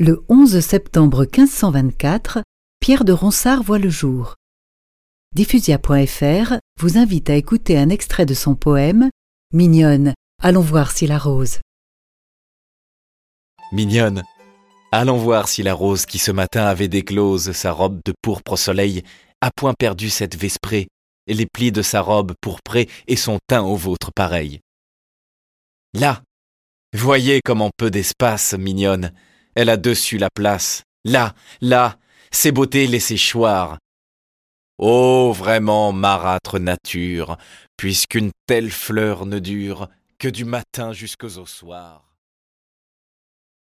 Le 11 septembre 1524, Pierre de Ronsard voit le jour. Diffusia.fr vous invite à écouter un extrait de son poème Mignonne, allons voir si la rose. Mignonne, allons voir si la rose qui ce matin avait déclose sa robe de pourpre au soleil a point perdu cette vesprée, les plis de sa robe pourprée et son teint au vôtre pareil. Là, voyez comme en peu d'espace, mignonne, elle a dessus la place. Là, là, ses beautés laissées choir. Oh, vraiment marâtre nature, puisqu'une telle fleur ne dure que du matin jusqu'au soir.